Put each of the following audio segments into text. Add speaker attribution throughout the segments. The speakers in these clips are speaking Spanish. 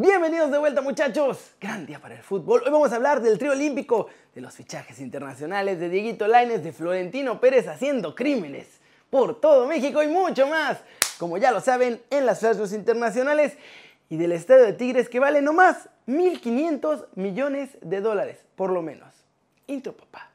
Speaker 1: Bienvenidos de vuelta muchachos, gran día para el fútbol. Hoy vamos a hablar del trío olímpico, de los fichajes internacionales de Dieguito Laines, de Florentino Pérez haciendo crímenes por todo México y mucho más. Como ya lo saben, en las flashes internacionales y del estadio de Tigres que vale no más 1.500 millones de dólares, por lo menos. Intro papá.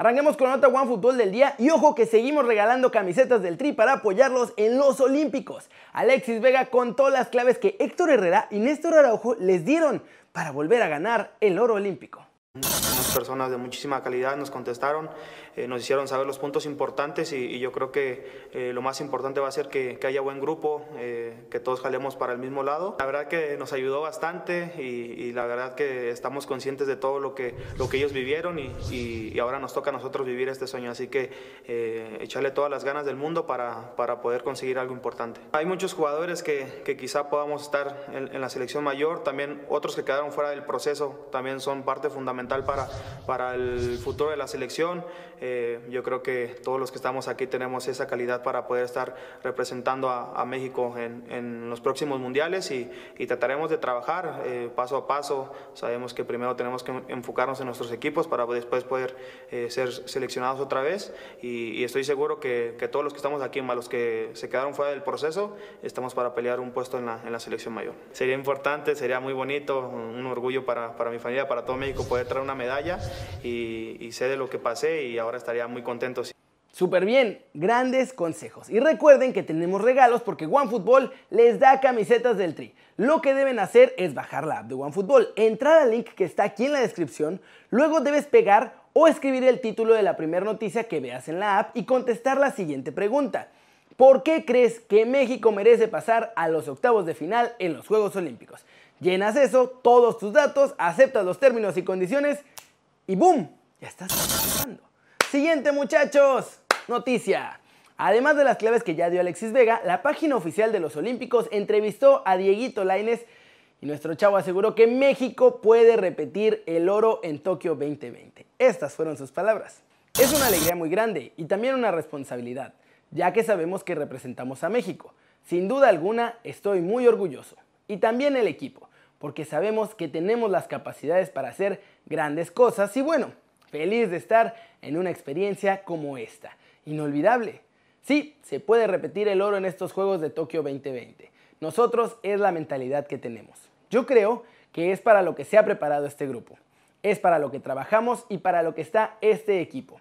Speaker 1: Arranquemos con otra One Fútbol del día y ojo que seguimos regalando camisetas del Tri para apoyarlos en los Olímpicos. Alexis Vega contó las claves que Héctor Herrera y Néstor Araujo les dieron para volver a ganar el oro olímpico.
Speaker 2: Unas personas de muchísima calidad nos contestaron, eh, nos hicieron saber los puntos importantes y, yo creo que eh, lo más importante va a ser que, haya buen grupo, eh, que todos jalemos para el mismo lado. La verdad que nos ayudó bastante y, la verdad que estamos conscientes de todo lo que, lo que ellos vivieron y, ahora nos toca a nosotros vivir este sueño, así que echarle todas las ganas del mundo para, para, poder conseguir algo importante. Hay muchos jugadores que, que quizá podamos estar en, en la selección mayor, también otros que quedaron fuera del proceso también son parte fundamental para, para el futuro de la selección. Eh, yo creo que todos los que estamos aquí tenemos esa calidad para poder estar representando a, México en, en, los próximos mundiales y, y trataremos de trabajar eh, paso a paso. Sabemos que primero tenemos que enfocarnos en nuestros equipos para después poder eh, ser seleccionados otra vez y, estoy seguro que, que, todos los que estamos aquí, más los que se quedaron fuera del proceso, estamos para pelear un puesto en la, en la selección mayor. Sería importante, sería muy bonito, un orgullo para, para mi familia, para todo México poder traer una medalla y, sé de lo que pasé y ahora estaría muy contento.
Speaker 1: Súper bien, grandes consejos. Y recuerden que tenemos regalos porque OneFootball les da camisetas del Tri. Lo que deben hacer es bajar la app de OneFootball, entrar al link que está aquí en la descripción, luego debes pegar o escribir el título de la primera noticia que veas en la app y contestar la siguiente pregunta. ¿Por qué crees que México merece pasar a los octavos de final en los Juegos Olímpicos? Llenas eso, todos tus datos, aceptas los términos y condiciones y ¡boom! Ya estás participando. Siguiente muchachos, noticia. Además de las claves que ya dio Alexis Vega, la página oficial de los Olímpicos entrevistó a Dieguito Laines y nuestro chavo aseguró que México puede repetir el oro en Tokio 2020. Estas fueron sus palabras. Es una alegría muy grande y también una responsabilidad, ya que sabemos que representamos a México. Sin duda alguna, estoy muy orgulloso. Y también el equipo porque sabemos que tenemos las capacidades para hacer grandes cosas y bueno, feliz de estar en una experiencia como esta. Inolvidable. Sí, se puede repetir el oro en estos Juegos de Tokio 2020. Nosotros es la mentalidad que tenemos. Yo creo que es para lo que se ha preparado este grupo. Es para lo que trabajamos y para lo que está este equipo.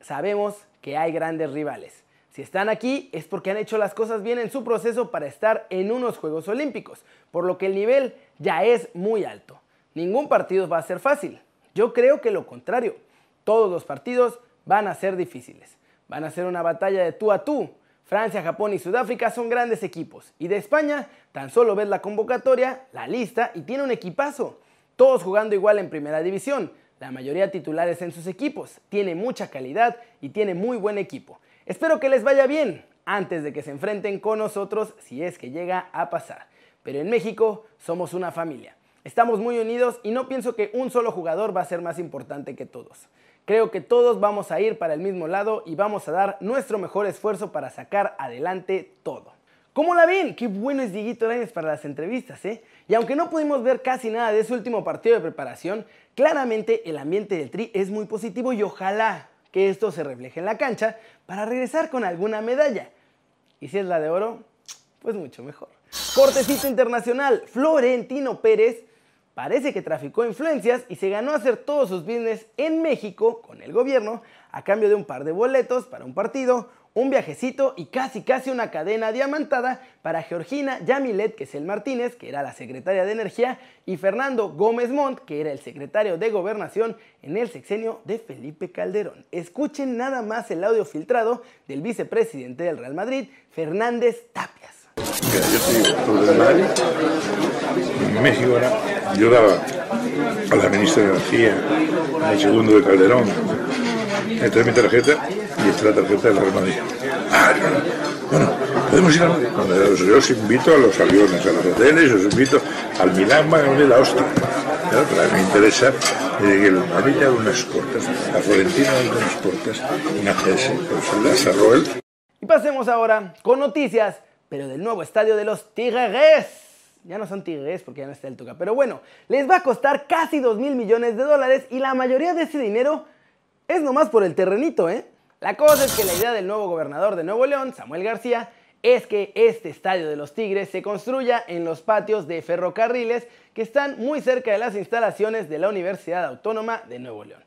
Speaker 1: Sabemos que hay grandes rivales. Si están aquí es porque han hecho las cosas bien en su proceso para estar en unos Juegos Olímpicos, por lo que el nivel ya es muy alto. Ningún partido va a ser fácil. Yo creo que lo contrario. Todos los partidos van a ser difíciles. Van a ser una batalla de tú a tú. Francia, Japón y Sudáfrica son grandes equipos. Y de España, tan solo ves la convocatoria, la lista y tiene un equipazo. Todos jugando igual en primera división. La mayoría titulares en sus equipos. Tiene mucha calidad y tiene muy buen equipo. Espero que les vaya bien antes de que se enfrenten con nosotros si es que llega a pasar. Pero en México somos una familia. Estamos muy unidos y no pienso que un solo jugador va a ser más importante que todos. Creo que todos vamos a ir para el mismo lado y vamos a dar nuestro mejor esfuerzo para sacar adelante todo. ¿Cómo la ven? Qué bueno es Dieguito Reyes para las entrevistas, ¿eh? Y aunque no pudimos ver casi nada de su último partido de preparación, claramente el ambiente del Tri es muy positivo y ojalá que esto se refleje en la cancha para regresar con alguna medalla. Y si es la de oro, pues mucho mejor. Cortecito internacional, Florentino Pérez parece que traficó influencias y se ganó hacer todos sus business en México con el gobierno a cambio de un par de boletos para un partido, un viajecito y casi casi una cadena diamantada para Georgina Yamilet, que es el Martínez, que era la secretaria de Energía, y Fernando Gómez Montt, que era el secretario de Gobernación en el sexenio de Felipe Calderón. Escuchen nada más el audio filtrado del vicepresidente del Real Madrid, Fernández Tapias.
Speaker 3: México yo daba a la ministra de Energía, al segundo de Calderón, esta es mi tarjeta y esta es la tarjeta del Real Madrid. Ah, bueno, podemos ir a Madrid. Yo os invito a los aviones, a los hoteles, os invito al Milán, van a venir la hostia. Claro, pero a me interesa eh, que el Madrid haga unas cortas, a Florentino haga unas cortas, una GS, las arroó él.
Speaker 1: Y pasemos ahora con noticias, pero del nuevo estadio de los Tigres. Ya no son Tigres porque ya no está el Tuca. Pero bueno, les va a costar casi 2 mil millones de dólares y la mayoría de ese dinero es nomás por el terrenito, ¿eh? La cosa es que la idea del nuevo gobernador de Nuevo León, Samuel García, es que este estadio de los Tigres se construya en los patios de ferrocarriles que están muy cerca de las instalaciones de la Universidad Autónoma de Nuevo León.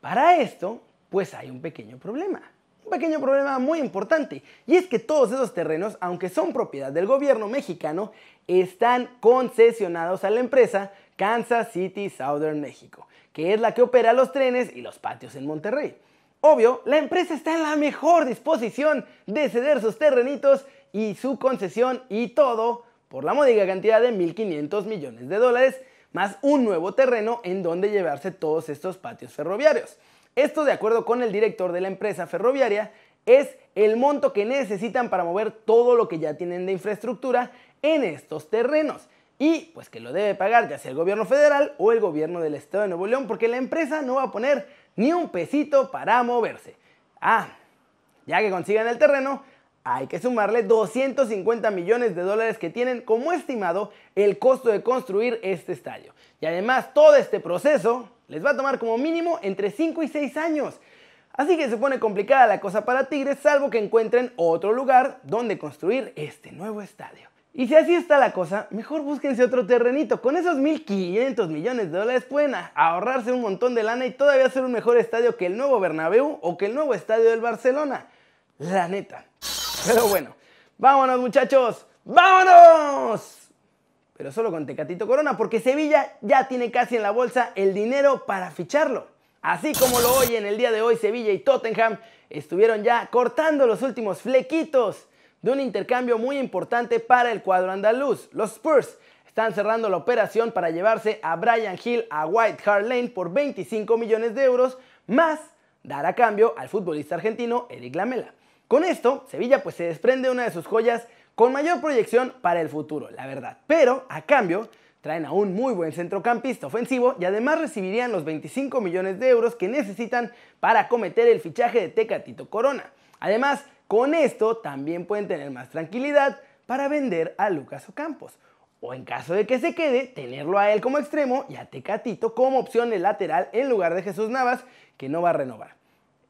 Speaker 1: Para esto, pues hay un pequeño problema. Un pequeño problema muy importante, y es que todos esos terrenos, aunque son propiedad del gobierno mexicano, están concesionados a la empresa Kansas City Southern México, que es la que opera los trenes y los patios en Monterrey. Obvio, la empresa está en la mejor disposición de ceder sus terrenitos y su concesión y todo por la módica cantidad de 1.500 millones de dólares, más un nuevo terreno en donde llevarse todos estos patios ferroviarios. Esto, de acuerdo con el director de la empresa ferroviaria, es el monto que necesitan para mover todo lo que ya tienen de infraestructura en estos terrenos. Y pues que lo debe pagar ya sea el gobierno federal o el gobierno del estado de Nuevo León, porque la empresa no va a poner ni un pesito para moverse. Ah, ya que consigan el terreno, hay que sumarle 250 millones de dólares que tienen como estimado el costo de construir este estadio. Y además todo este proceso les va a tomar como mínimo entre 5 y 6 años. Así que se pone complicada la cosa para Tigres, salvo que encuentren otro lugar donde construir este nuevo estadio. Y si así está la cosa, mejor búsquense otro terrenito. Con esos 1.500 millones de dólares pueden ahorrarse un montón de lana y todavía hacer un mejor estadio que el nuevo Bernabéu o que el nuevo estadio del Barcelona. La neta. Pero bueno, vámonos muchachos, vámonos. Pero solo con Tecatito Corona, porque Sevilla ya tiene casi en la bolsa el dinero para ficharlo. Así como lo oyen el día de hoy, Sevilla y Tottenham estuvieron ya cortando los últimos flequitos de un intercambio muy importante para el cuadro andaluz. Los Spurs están cerrando la operación para llevarse a Brian Hill a White Hart Lane por 25 millones de euros, más dar a cambio al futbolista argentino Eric Lamela. Con esto, Sevilla pues se desprende una de sus joyas con mayor proyección para el futuro, la verdad. Pero a cambio traen a un muy buen centrocampista ofensivo y además recibirían los 25 millones de euros que necesitan para cometer el fichaje de Tecatito Corona. Además, con esto también pueden tener más tranquilidad para vender a Lucas Ocampos. O en caso de que se quede, tenerlo a él como extremo y a Tecatito como opción de lateral en lugar de Jesús Navas, que no va a renovar.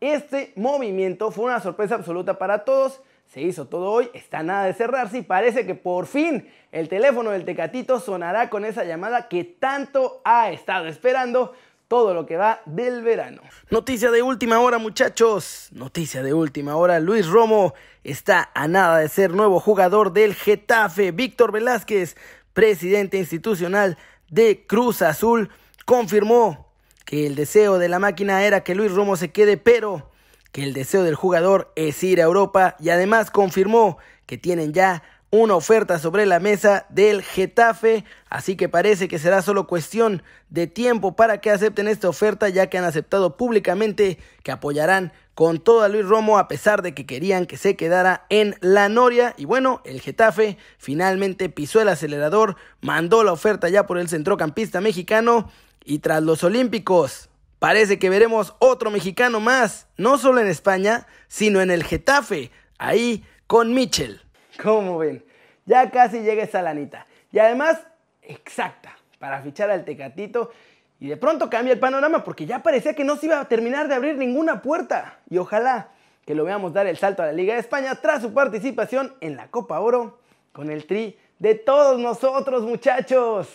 Speaker 1: Este movimiento fue una sorpresa absoluta para todos. Se hizo todo hoy, está nada de cerrarse y parece que por fin el teléfono del Tecatito sonará con esa llamada que tanto ha estado esperando todo lo que va del verano. Noticia de última hora, muchachos. Noticia de última hora. Luis Romo está a nada de ser nuevo jugador del Getafe. Víctor Velázquez, presidente institucional de Cruz Azul, confirmó que el deseo de la máquina era que Luis Romo se quede, pero que el deseo del jugador es ir a Europa y además confirmó que tienen ya una oferta sobre la mesa del Getafe, así que parece que será solo cuestión de tiempo para que acepten esta oferta, ya que han aceptado públicamente que apoyarán con todo a Luis Romo a pesar de que querían que se quedara en la Noria. Y bueno, el Getafe finalmente pisó el acelerador, mandó la oferta ya por el centrocampista mexicano y tras los Olímpicos. Parece que veremos otro mexicano más, no solo en España, sino en el Getafe, ahí con Mitchell. ¿Cómo ven? Ya casi llega esa lanita. Y además, exacta, para fichar al Tecatito. Y de pronto cambia el panorama porque ya parecía que no se iba a terminar de abrir ninguna puerta. Y ojalá que lo veamos dar el salto a la Liga de España tras su participación en la Copa Oro con el tri de todos nosotros, muchachos.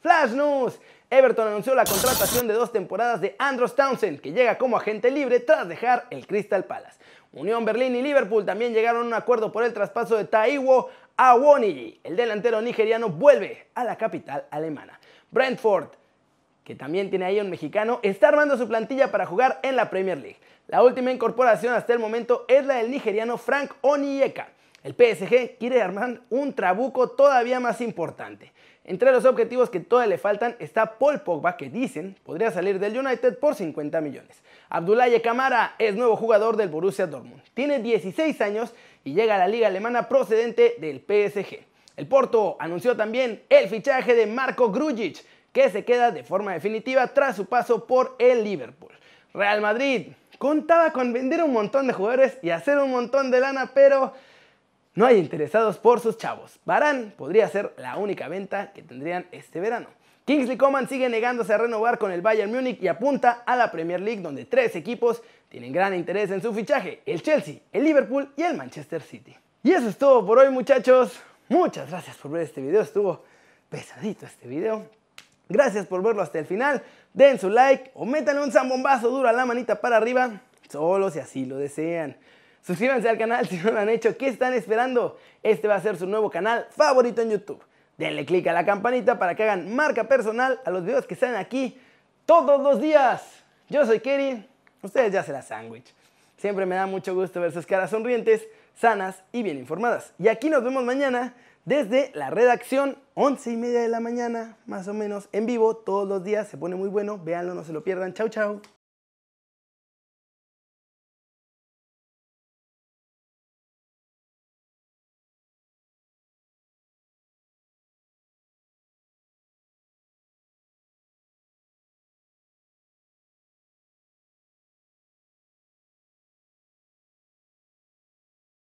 Speaker 1: Flash News. Everton anunció la contratación de dos temporadas de Andros Townsend, que llega como agente libre tras dejar el Crystal Palace. Unión Berlín y Liverpool también llegaron a un acuerdo por el traspaso de Taiwo Awoniji. El delantero nigeriano vuelve a la capital alemana. Brentford, que también tiene ahí un mexicano, está armando su plantilla para jugar en la Premier League. La última incorporación hasta el momento es la del nigeriano Frank Onyeka. El PSG quiere armar un trabuco todavía más importante. Entre los objetivos que todavía le faltan está Paul Pogba, que dicen podría salir del United por 50 millones. Abdoulaye Kamara es nuevo jugador del Borussia Dortmund. Tiene 16 años y llega a la liga alemana procedente del PSG. El Porto anunció también el fichaje de Marco Grujic, que se queda de forma definitiva tras su paso por el Liverpool. Real Madrid contaba con vender un montón de jugadores y hacer un montón de lana, pero no hay interesados por sus chavos. Barán podría ser la única venta que tendrían este verano. Kingsley Coman sigue negándose a renovar con el Bayern Múnich y apunta a la Premier League donde tres equipos tienen gran interés en su fichaje, el Chelsea, el Liverpool y el Manchester City. Y eso es todo por hoy muchachos. Muchas gracias por ver este video, estuvo pesadito este video. Gracias por verlo hasta el final. Den su like o métanle un zambombazo duro a la manita para arriba, solo si así lo desean. Suscríbanse al canal si no lo han hecho. ¿Qué están esperando? Este va a ser su nuevo canal favorito en YouTube. Denle click a la campanita para que hagan marca personal a los videos que están aquí todos los días. Yo soy Kerry, ustedes ya se la sándwich. Siempre me da mucho gusto ver sus caras sonrientes, sanas y bien informadas. Y aquí nos vemos mañana desde la redacción, 11 y media de la mañana, más o menos, en vivo, todos los días. Se pone muy bueno, véanlo, no se lo pierdan. Chau, chau.